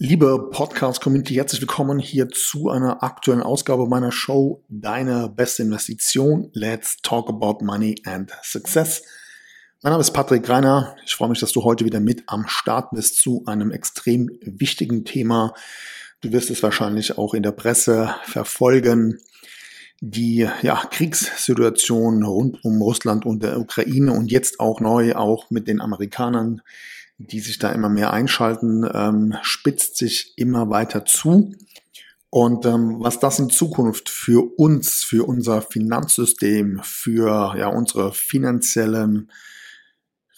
Liebe Podcast-Community, herzlich willkommen hier zu einer aktuellen Ausgabe meiner Show Deine beste Investition. Let's talk about money and success. Mein Name ist Patrick Reiner. Ich freue mich, dass du heute wieder mit am Start bist zu einem extrem wichtigen Thema. Du wirst es wahrscheinlich auch in der Presse verfolgen. Die ja, Kriegssituation rund um Russland und der Ukraine und jetzt auch neu auch mit den Amerikanern die sich da immer mehr einschalten, ähm, spitzt sich immer weiter zu. Und ähm, was das in Zukunft für uns, für unser Finanzsystem, für ja unsere finanziellen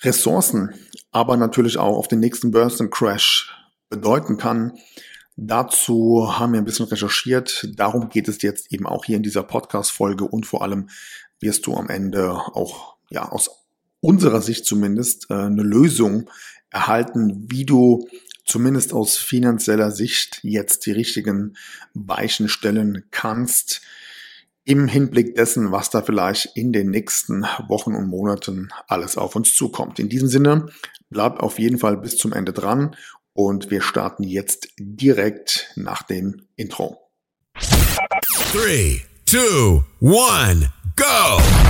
Ressourcen, aber natürlich auch auf den nächsten Börsencrash bedeuten kann, dazu haben wir ein bisschen recherchiert. Darum geht es jetzt eben auch hier in dieser Podcast-Folge und vor allem wirst du am Ende auch ja aus unserer Sicht zumindest äh, eine Lösung erhalten, wie du zumindest aus finanzieller Sicht jetzt die richtigen Weichen stellen kannst im Hinblick dessen, was da vielleicht in den nächsten Wochen und Monaten alles auf uns zukommt. In diesem Sinne, bleib auf jeden Fall bis zum Ende dran und wir starten jetzt direkt nach dem Intro. 3, 2, 1. go.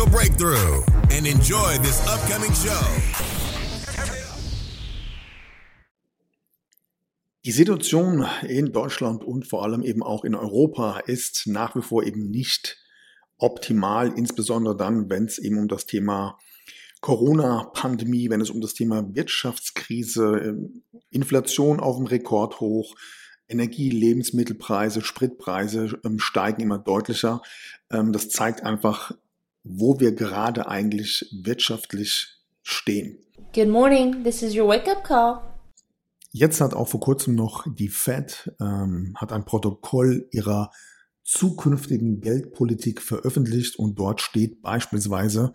breakthrough and enjoy this upcoming show. Die Situation in Deutschland und vor allem eben auch in Europa ist nach wie vor eben nicht optimal, insbesondere dann, wenn es eben um das Thema Corona-Pandemie, wenn es um das Thema Wirtschaftskrise, ähm, Inflation auf dem Rekordhoch, Energie, Lebensmittelpreise, Spritpreise ähm, steigen immer deutlicher. Ähm, das zeigt einfach, wo wir gerade eigentlich wirtschaftlich stehen. Good morning, this is your wake-up call. Jetzt hat auch vor kurzem noch die Fed ähm, hat ein Protokoll ihrer zukünftigen Geldpolitik veröffentlicht und dort steht beispielsweise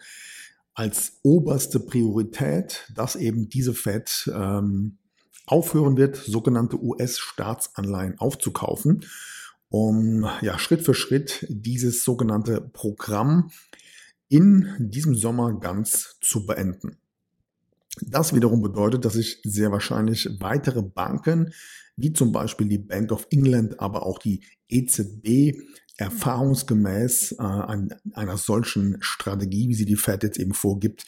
als oberste Priorität, dass eben diese Fed ähm, aufhören wird, sogenannte US-Staatsanleihen aufzukaufen, um ja Schritt für Schritt dieses sogenannte Programm in diesem Sommer ganz zu beenden. Das wiederum bedeutet, dass sich sehr wahrscheinlich weitere Banken, wie zum Beispiel die Bank of England, aber auch die EZB, erfahrungsgemäß äh, an einer solchen Strategie, wie sie die Fed jetzt eben vorgibt,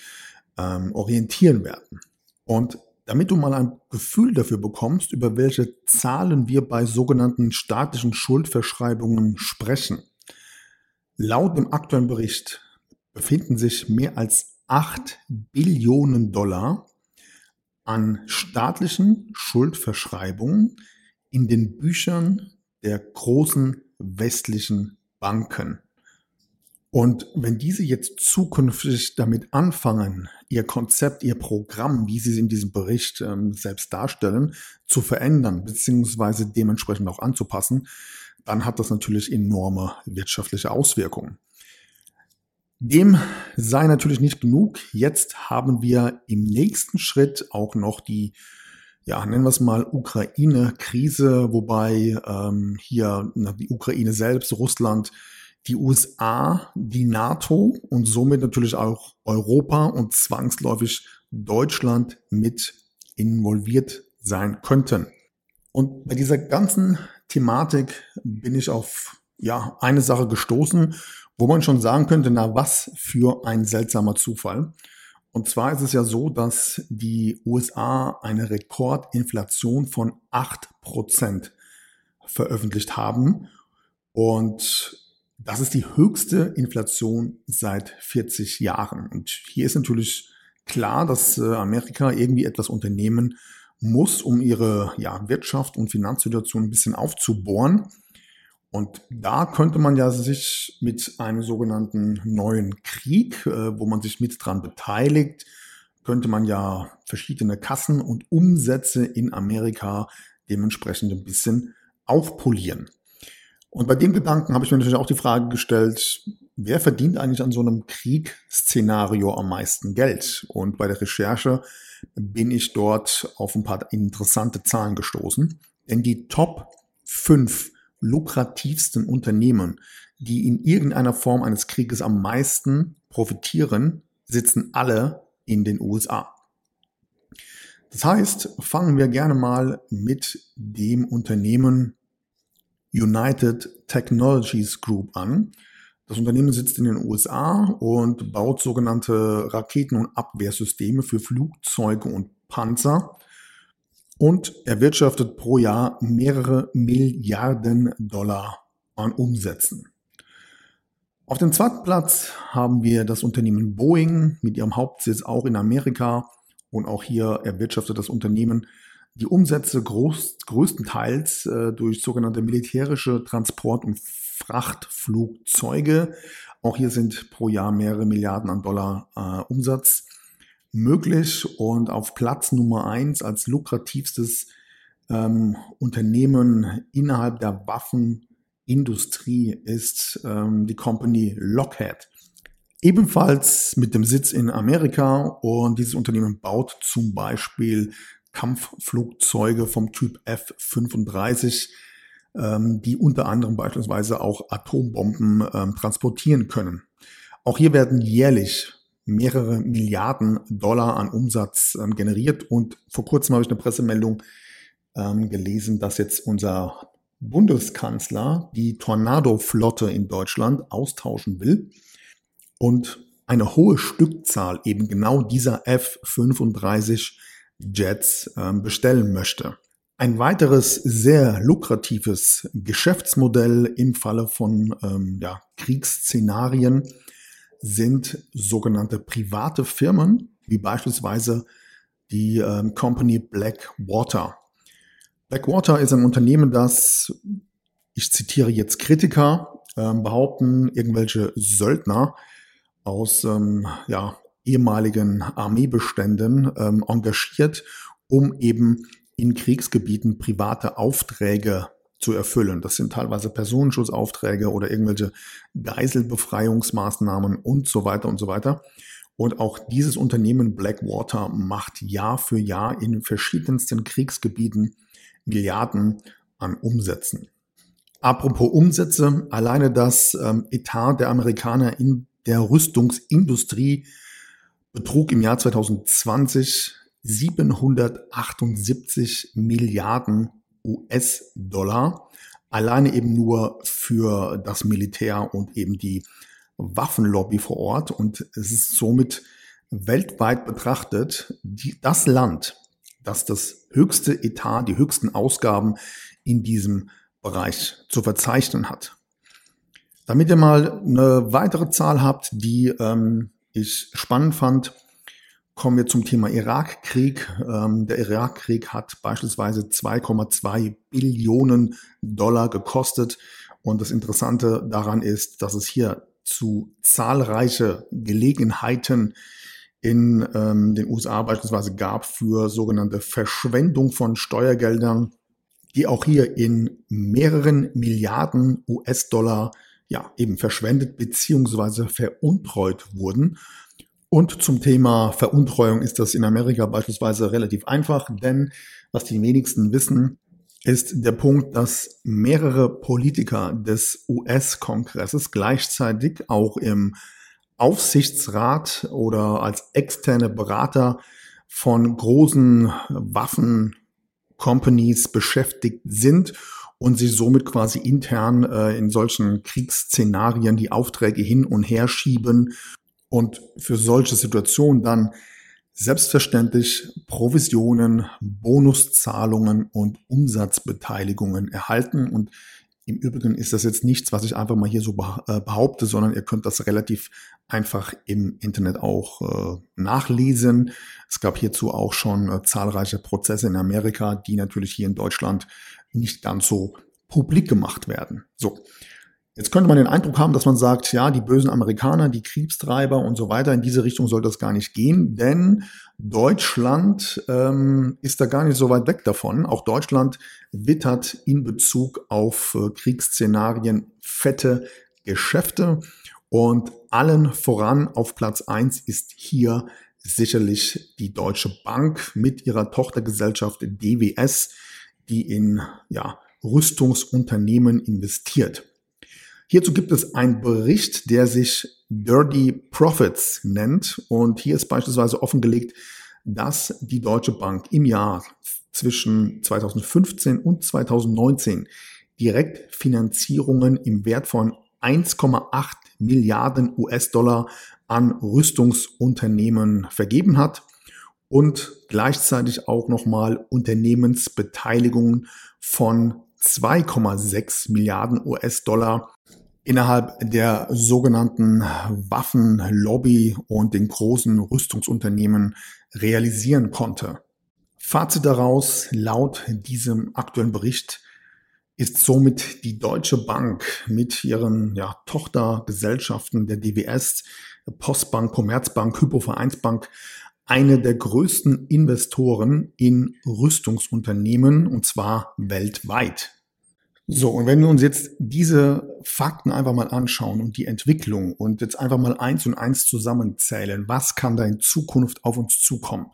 ähm, orientieren werden. Und damit du mal ein Gefühl dafür bekommst, über welche Zahlen wir bei sogenannten statischen Schuldverschreibungen sprechen. Laut dem aktuellen Bericht befinden sich mehr als 8 Billionen Dollar an staatlichen Schuldverschreibungen in den Büchern der großen westlichen Banken. Und wenn diese jetzt zukünftig damit anfangen, ihr Konzept, ihr Programm, wie sie es in diesem Bericht ähm, selbst darstellen, zu verändern, beziehungsweise dementsprechend auch anzupassen, dann hat das natürlich enorme wirtschaftliche Auswirkungen. Dem sei natürlich nicht genug. Jetzt haben wir im nächsten Schritt auch noch die, ja, nennen wir es mal Ukraine-Krise, wobei ähm, hier na, die Ukraine selbst, Russland, die USA, die NATO und somit natürlich auch Europa und zwangsläufig Deutschland mit involviert sein könnten. Und bei dieser ganzen Thematik bin ich auf ja, eine Sache gestoßen, wo man schon sagen könnte, na was für ein seltsamer Zufall. Und zwar ist es ja so, dass die USA eine Rekordinflation von acht Prozent veröffentlicht haben. Und das ist die höchste Inflation seit 40 Jahren. Und hier ist natürlich klar, dass äh, Amerika irgendwie etwas unternehmen muss, um ihre ja, Wirtschaft und Finanzsituation ein bisschen aufzubohren. Und da könnte man ja sich mit einem sogenannten neuen Krieg, äh, wo man sich mit dran beteiligt, könnte man ja verschiedene Kassen und Umsätze in Amerika dementsprechend ein bisschen aufpolieren. Und bei dem Gedanken habe ich mir natürlich auch die Frage gestellt, wer verdient eigentlich an so einem Kriegsszenario am meisten Geld? Und bei der Recherche bin ich dort auf ein paar interessante Zahlen gestoßen. Denn die Top 5 lukrativsten Unternehmen, die in irgendeiner Form eines Krieges am meisten profitieren, sitzen alle in den USA. Das heißt, fangen wir gerne mal mit dem Unternehmen United Technologies Group an. Das Unternehmen sitzt in den USA und baut sogenannte Raketen- und Abwehrsysteme für Flugzeuge und Panzer und erwirtschaftet pro Jahr mehrere Milliarden Dollar an Umsätzen. Auf dem zweiten Platz haben wir das Unternehmen Boeing mit ihrem Hauptsitz auch in Amerika und auch hier erwirtschaftet das Unternehmen die Umsätze groß, größtenteils äh, durch sogenannte militärische Transport- und Frachtflugzeuge. Auch hier sind pro Jahr mehrere Milliarden an Dollar äh, Umsatz möglich. Und auf Platz Nummer eins als lukrativstes ähm, Unternehmen innerhalb der Waffenindustrie ist ähm, die Company Lockheed. Ebenfalls mit dem Sitz in Amerika und dieses Unternehmen baut zum Beispiel Kampfflugzeuge vom Typ F-35, ähm, die unter anderem beispielsweise auch Atombomben ähm, transportieren können. Auch hier werden jährlich mehrere Milliarden Dollar an Umsatz ähm, generiert und vor kurzem habe ich eine Pressemeldung ähm, gelesen, dass jetzt unser Bundeskanzler die Tornado-Flotte in Deutschland austauschen will und eine hohe Stückzahl eben genau dieser F-35 Jets ähm, bestellen möchte. Ein weiteres sehr lukratives Geschäftsmodell im Falle von ähm, ja, Kriegsszenarien sind sogenannte private Firmen, wie beispielsweise die ähm, Company Blackwater. Blackwater ist ein Unternehmen, das, ich zitiere jetzt Kritiker, ähm, behaupten, irgendwelche Söldner aus ähm, ja, ehemaligen Armeebeständen ähm, engagiert, um eben in Kriegsgebieten private Aufträge zu erfüllen. Das sind teilweise Personenschutzaufträge oder irgendwelche Geiselbefreiungsmaßnahmen und so weiter und so weiter. Und auch dieses Unternehmen Blackwater macht Jahr für Jahr in verschiedensten Kriegsgebieten Milliarden an Umsätzen. Apropos Umsätze, alleine das ähm, Etat der Amerikaner in der Rüstungsindustrie betrug im Jahr 2020 778 Milliarden US-Dollar. Alleine eben nur für das Militär und eben die Waffenlobby vor Ort. Und es ist somit weltweit betrachtet die, das Land, das das höchste Etat, die höchsten Ausgaben in diesem Bereich zu verzeichnen hat. Damit ihr mal eine weitere Zahl habt, die ähm, ich spannend fand, kommen wir zum Thema Irakkrieg. Ähm, der Irakkrieg hat beispielsweise 2,2 Billionen Dollar gekostet. Und das Interessante daran ist, dass es hier zu zahlreiche Gelegenheiten in ähm, den USA beispielsweise gab für sogenannte Verschwendung von Steuergeldern, die auch hier in mehreren Milliarden US-Dollar ja, eben verschwendet beziehungsweise veruntreut wurden. Und zum Thema Veruntreuung ist das in Amerika beispielsweise relativ einfach, denn was die wenigsten wissen, ist der Punkt, dass mehrere Politiker des US-Kongresses gleichzeitig auch im Aufsichtsrat oder als externe Berater von großen Waffen-Companies beschäftigt sind und sie somit quasi intern äh, in solchen Kriegsszenarien die Aufträge hin und her schieben und für solche Situationen dann selbstverständlich Provisionen, Bonuszahlungen und Umsatzbeteiligungen erhalten. Und im Übrigen ist das jetzt nichts, was ich einfach mal hier so äh, behaupte, sondern ihr könnt das relativ einfach im Internet auch äh, nachlesen. Es gab hierzu auch schon äh, zahlreiche Prozesse in Amerika, die natürlich hier in Deutschland nicht ganz so publik gemacht werden. So. Jetzt könnte man den Eindruck haben, dass man sagt, ja, die bösen Amerikaner, die Kriegstreiber und so weiter, in diese Richtung soll das gar nicht gehen, denn Deutschland ähm, ist da gar nicht so weit weg davon. Auch Deutschland wittert in Bezug auf äh, Kriegsszenarien fette Geschäfte und allen voran auf Platz eins ist hier sicherlich die Deutsche Bank mit ihrer Tochtergesellschaft DWS, die in ja, Rüstungsunternehmen investiert. Hierzu gibt es einen Bericht, der sich Dirty Profits nennt. Und hier ist beispielsweise offengelegt, dass die Deutsche Bank im Jahr zwischen 2015 und 2019 Direktfinanzierungen im Wert von 1,8 Milliarden US-Dollar an Rüstungsunternehmen vergeben hat und gleichzeitig auch nochmal Unternehmensbeteiligungen von 2,6 Milliarden US-Dollar innerhalb der sogenannten Waffenlobby und den großen Rüstungsunternehmen realisieren konnte. Fazit daraus, laut diesem aktuellen Bericht ist somit die Deutsche Bank mit ihren ja, Tochtergesellschaften der DWS, Postbank, Commerzbank, Hypovereinsbank eine der größten Investoren in Rüstungsunternehmen und zwar weltweit. So, und wenn wir uns jetzt diese Fakten einfach mal anschauen und die Entwicklung und jetzt einfach mal eins und eins zusammenzählen, was kann da in Zukunft auf uns zukommen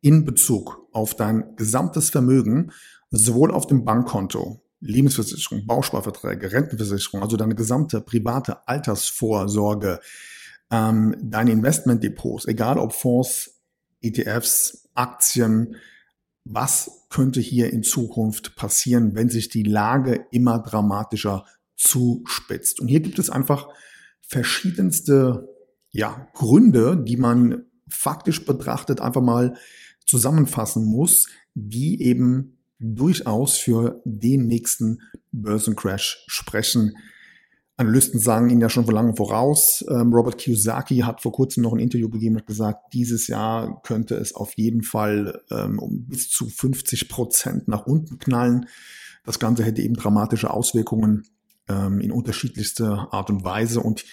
in Bezug auf dein gesamtes Vermögen, sowohl auf dem Bankkonto, Lebensversicherung, Bausparverträge, Rentenversicherung, also deine gesamte private Altersvorsorge, ähm, deine Investmentdepots, egal ob Fonds, ETFs, Aktien, was könnte hier in Zukunft passieren, wenn sich die Lage immer dramatischer zuspitzt. Und hier gibt es einfach verschiedenste ja, Gründe, die man faktisch betrachtet einfach mal zusammenfassen muss, die eben durchaus für den nächsten Börsencrash sprechen, Analysten sagen ihn ja schon vor lange voraus. Ähm, Robert Kiyosaki hat vor kurzem noch ein Interview gegeben und gesagt, dieses Jahr könnte es auf jeden Fall ähm, um bis zu 50 Prozent nach unten knallen. Das Ganze hätte eben dramatische Auswirkungen ähm, in unterschiedlichster Art und Weise. Und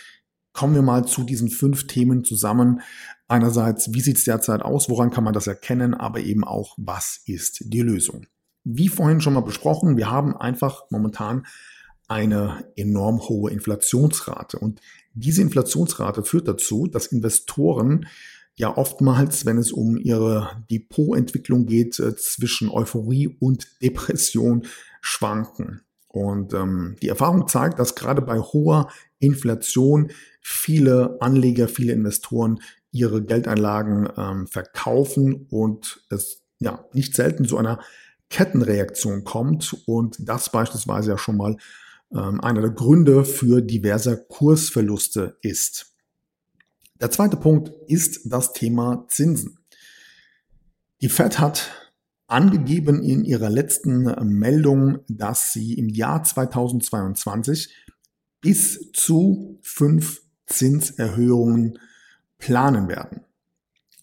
kommen wir mal zu diesen fünf Themen zusammen. Einerseits, wie sieht es derzeit aus? Woran kann man das erkennen? Aber eben auch, was ist die Lösung? Wie vorhin schon mal besprochen, wir haben einfach momentan eine enorm hohe Inflationsrate. Und diese Inflationsrate führt dazu, dass Investoren ja oftmals, wenn es um ihre Depotentwicklung geht, äh, zwischen Euphorie und Depression schwanken. Und ähm, die Erfahrung zeigt, dass gerade bei hoher Inflation viele Anleger, viele Investoren ihre Geldeinlagen ähm, verkaufen und es ja nicht selten zu einer Kettenreaktion kommt und das beispielsweise ja schon mal einer der Gründe für diverse Kursverluste ist. Der zweite Punkt ist das Thema Zinsen. Die Fed hat angegeben in ihrer letzten Meldung, dass sie im Jahr 2022 bis zu fünf Zinserhöhungen planen werden.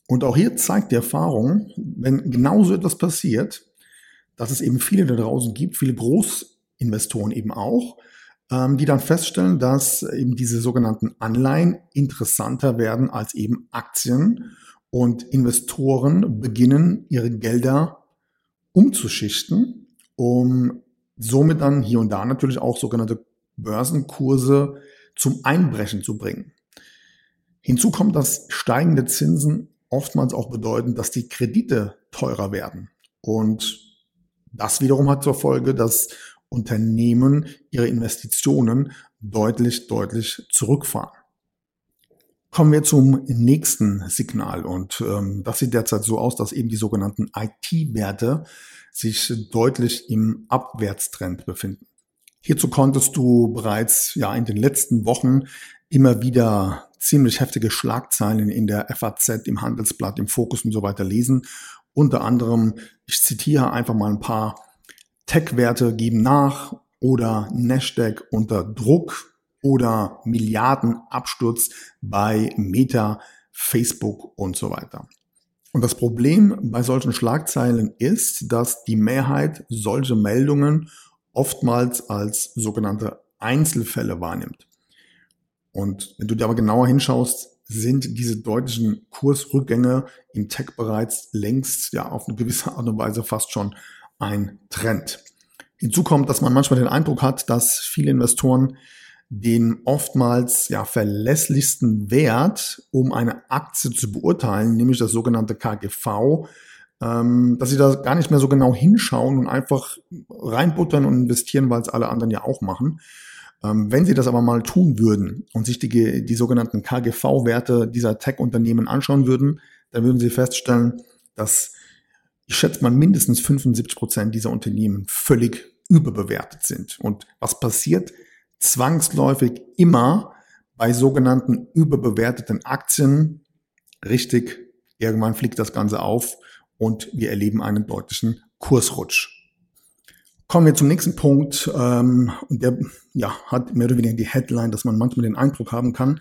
Und auch hier zeigt die Erfahrung, wenn genauso etwas passiert, dass es eben viele da draußen gibt, viele Groß Investoren eben auch, ähm, die dann feststellen, dass eben diese sogenannten Anleihen interessanter werden als eben Aktien und Investoren beginnen ihre Gelder umzuschichten, um somit dann hier und da natürlich auch sogenannte Börsenkurse zum Einbrechen zu bringen. Hinzu kommt, dass steigende Zinsen oftmals auch bedeuten, dass die Kredite teurer werden. Und das wiederum hat zur Folge, dass Unternehmen ihre Investitionen deutlich, deutlich zurückfahren. Kommen wir zum nächsten Signal und ähm, das sieht derzeit so aus, dass eben die sogenannten IT-Werte sich deutlich im Abwärtstrend befinden. Hierzu konntest du bereits ja in den letzten Wochen immer wieder ziemlich heftige Schlagzeilen in der FAZ, im Handelsblatt, im Fokus und so weiter lesen. Unter anderem, ich zitiere einfach mal ein paar Tech-Werte geben nach oder Nasdaq unter Druck oder Milliardenabsturz bei Meta, Facebook und so weiter. Und das Problem bei solchen Schlagzeilen ist, dass die Mehrheit solche Meldungen oftmals als sogenannte Einzelfälle wahrnimmt. Und wenn du dir aber genauer hinschaust, sind diese deutlichen Kursrückgänge im Tech bereits längst ja auf eine gewisse Art und Weise fast schon ein Trend. Hinzu kommt, dass man manchmal den Eindruck hat, dass viele Investoren den oftmals ja verlässlichsten Wert, um eine Aktie zu beurteilen, nämlich das sogenannte KGV, ähm, dass sie da gar nicht mehr so genau hinschauen und einfach reinbuttern und investieren, weil es alle anderen ja auch machen. Ähm, wenn sie das aber mal tun würden und sich die, die sogenannten KGV-Werte dieser Tech-Unternehmen anschauen würden, dann würden sie feststellen, dass ich schätze mal mindestens 75 Prozent dieser Unternehmen völlig überbewertet sind. Und was passiert? Zwangsläufig immer bei sogenannten überbewerteten Aktien. Richtig, irgendwann fliegt das Ganze auf und wir erleben einen deutlichen Kursrutsch. Kommen wir zum nächsten Punkt. Ähm, und der ja, hat mehr oder weniger die Headline, dass man manchmal den Eindruck haben kann,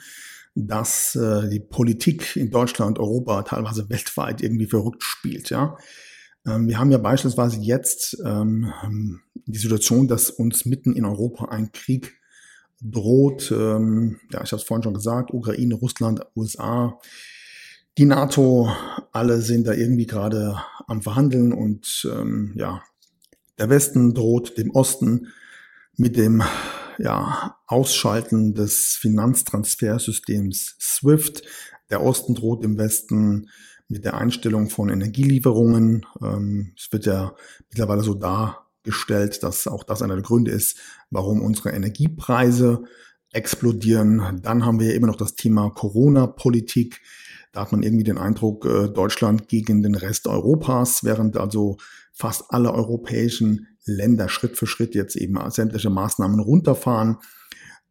dass äh, die Politik in Deutschland, Europa, teilweise weltweit irgendwie verrückt spielt. Ja, wir haben ja beispielsweise jetzt ähm, die Situation, dass uns mitten in Europa ein Krieg droht. Ähm, ja, ich habe es vorhin schon gesagt: Ukraine, Russland, USA. Die NATO, alle sind da irgendwie gerade am Verhandeln und ähm, ja, der Westen droht dem Osten mit dem ja, Ausschalten des Finanztransfersystems SWIFT. Der Osten droht dem Westen mit der Einstellung von Energielieferungen. Ähm, es wird ja mittlerweile so dargestellt, dass auch das einer der Gründe ist, warum unsere Energiepreise explodieren. Dann haben wir ja immer noch das Thema Corona-Politik. Da hat man irgendwie den Eindruck, äh, Deutschland gegen den Rest Europas, während also fast alle europäischen Länder Schritt für Schritt jetzt eben sämtliche Maßnahmen runterfahren,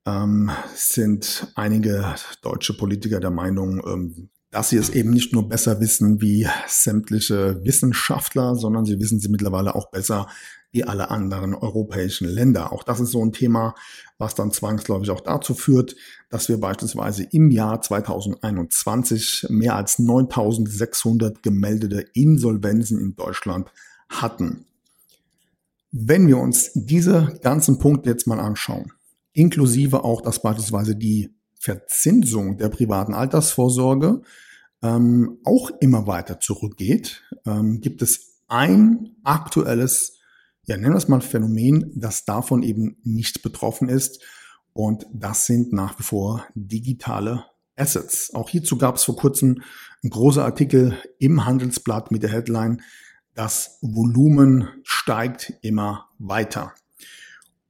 ähm, sind einige deutsche Politiker der Meinung, ähm, dass sie es eben nicht nur besser wissen wie sämtliche Wissenschaftler, sondern sie wissen sie mittlerweile auch besser wie alle anderen europäischen Länder. Auch das ist so ein Thema, was dann zwangsläufig auch dazu führt, dass wir beispielsweise im Jahr 2021 mehr als 9600 gemeldete Insolvenzen in Deutschland hatten. Wenn wir uns diese ganzen Punkte jetzt mal anschauen, inklusive auch, dass beispielsweise die Verzinsung der privaten Altersvorsorge ähm, auch immer weiter zurückgeht, ähm, gibt es ein aktuelles ja, nennen wir es mal Phänomen, das davon eben nicht betroffen ist. Und das sind nach wie vor digitale Assets. Auch hierzu gab es vor kurzem ein großer Artikel im Handelsblatt mit der Headline, das Volumen steigt immer weiter.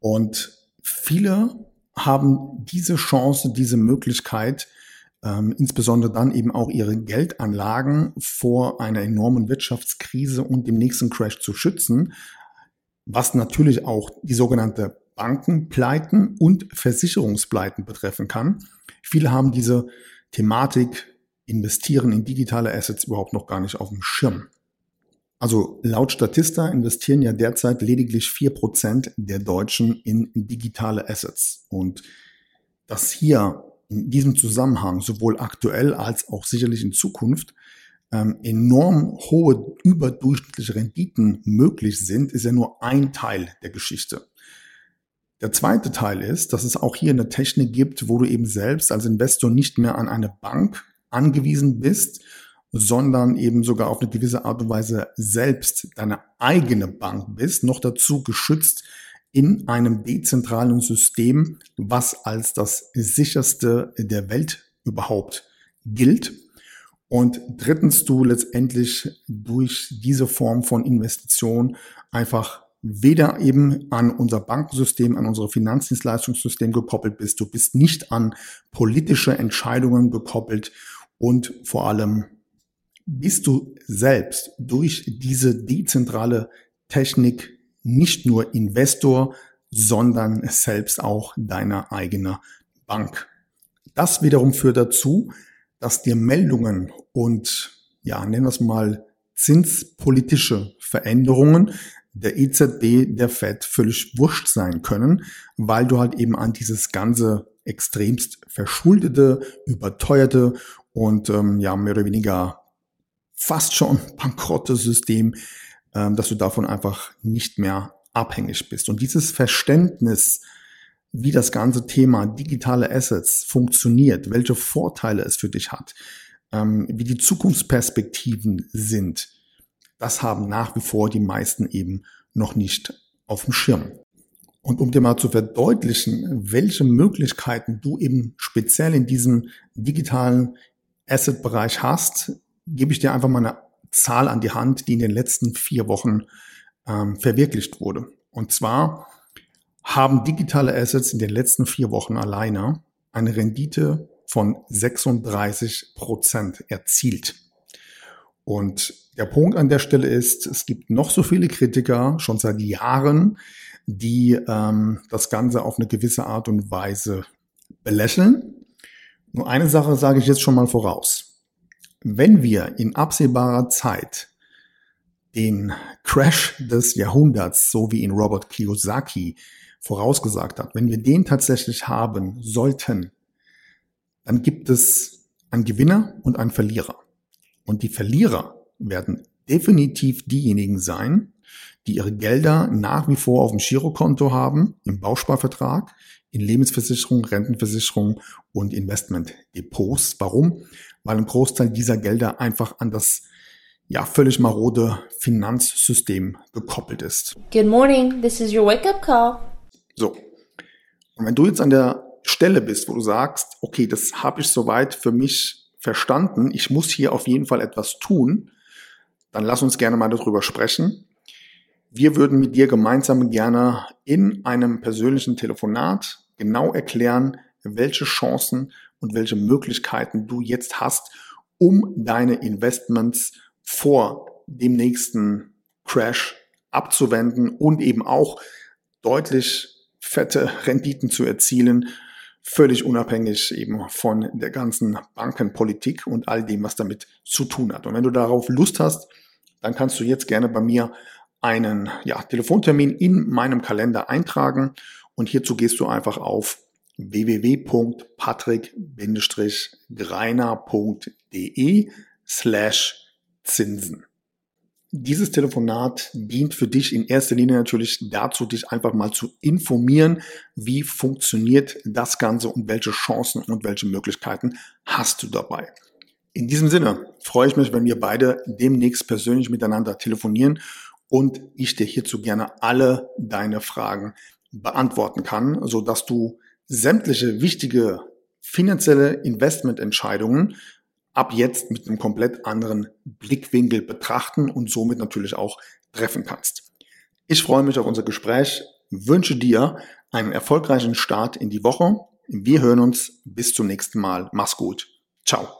Und viele haben diese Chance, diese Möglichkeit, ähm, insbesondere dann eben auch ihre Geldanlagen vor einer enormen Wirtschaftskrise und dem nächsten Crash zu schützen, was natürlich auch die sogenannte Bankenpleiten und Versicherungspleiten betreffen kann. Viele haben diese Thematik investieren in digitale Assets überhaupt noch gar nicht auf dem Schirm. Also laut Statista investieren ja derzeit lediglich vier Prozent der Deutschen in digitale Assets. Und dass hier in diesem Zusammenhang sowohl aktuell als auch sicherlich in Zukunft ähm, enorm hohe überdurchschnittliche Renditen möglich sind, ist ja nur ein Teil der Geschichte. Der zweite Teil ist, dass es auch hier eine Technik gibt, wo du eben selbst als Investor nicht mehr an eine Bank angewiesen bist, sondern eben sogar auf eine gewisse Art und Weise selbst deine eigene Bank bist, noch dazu geschützt in einem dezentralen System, was als das sicherste der Welt überhaupt gilt. Und drittens, du letztendlich durch diese Form von Investition einfach weder eben an unser Bankensystem, an unser Finanzdienstleistungssystem gekoppelt bist. Du bist nicht an politische Entscheidungen gekoppelt und vor allem bist du selbst durch diese dezentrale Technik nicht nur Investor, sondern selbst auch deine eigene Bank. Das wiederum führt dazu, dass dir Meldungen und, ja, nennen wir es mal, zinspolitische Veränderungen der EZB, der Fed völlig wurscht sein können, weil du halt eben an dieses ganze extremst verschuldete, überteuerte und ähm, ja mehr oder weniger fast schon bankrotte System, ähm, dass du davon einfach nicht mehr abhängig bist. Und dieses Verständnis wie das ganze Thema digitale Assets funktioniert, welche Vorteile es für dich hat, ähm, wie die Zukunftsperspektiven sind, das haben nach wie vor die meisten eben noch nicht auf dem Schirm. Und um dir mal zu verdeutlichen, welche Möglichkeiten du eben speziell in diesem digitalen Asset-Bereich hast, gebe ich dir einfach mal eine Zahl an die Hand, die in den letzten vier Wochen ähm, verwirklicht wurde. Und zwar haben digitale Assets in den letzten vier Wochen alleine eine Rendite von 36 Prozent erzielt. Und der Punkt an der Stelle ist, es gibt noch so viele Kritiker schon seit Jahren, die ähm, das Ganze auf eine gewisse Art und Weise belächeln. Nur eine Sache sage ich jetzt schon mal voraus. Wenn wir in absehbarer Zeit den Crash des Jahrhunderts, so wie ihn Robert Kiyosaki vorausgesagt hat, wenn wir den tatsächlich haben sollten, dann gibt es einen Gewinner und einen Verlierer. Und die Verlierer werden definitiv diejenigen sein, die ihre Gelder nach wie vor auf dem Girokonto haben, im Bausparvertrag, in Lebensversicherung, Rentenversicherung und Investmentdepots. Warum? Weil ein Großteil dieser Gelder einfach an das ja völlig marode Finanzsystem gekoppelt ist. Good morning, this is your wake-up call. So. Und wenn du jetzt an der Stelle bist, wo du sagst, okay, das habe ich soweit für mich verstanden, ich muss hier auf jeden Fall etwas tun, dann lass uns gerne mal darüber sprechen. Wir würden mit dir gemeinsam gerne in einem persönlichen Telefonat genau erklären, welche Chancen und welche Möglichkeiten du jetzt hast, um deine Investments vor dem nächsten Crash abzuwenden und eben auch deutlich fette Renditen zu erzielen, völlig unabhängig eben von der ganzen Bankenpolitik und all dem, was damit zu tun hat. Und wenn du darauf Lust hast, dann kannst du jetzt gerne bei mir einen ja, Telefontermin in meinem Kalender eintragen und hierzu gehst du einfach auf www.patrick-greiner.de slash Zinsen. Dieses Telefonat dient für dich in erster Linie natürlich dazu, dich einfach mal zu informieren, wie funktioniert das Ganze und welche Chancen und welche Möglichkeiten hast du dabei. In diesem Sinne freue ich mich, wenn wir beide demnächst persönlich miteinander telefonieren und ich dir hierzu gerne alle deine Fragen beantworten kann, so dass du sämtliche wichtige finanzielle Investmententscheidungen ab jetzt mit einem komplett anderen Blickwinkel betrachten und somit natürlich auch treffen kannst. Ich freue mich auf unser Gespräch, wünsche dir einen erfolgreichen Start in die Woche. Wir hören uns bis zum nächsten Mal. Mach's gut. Ciao.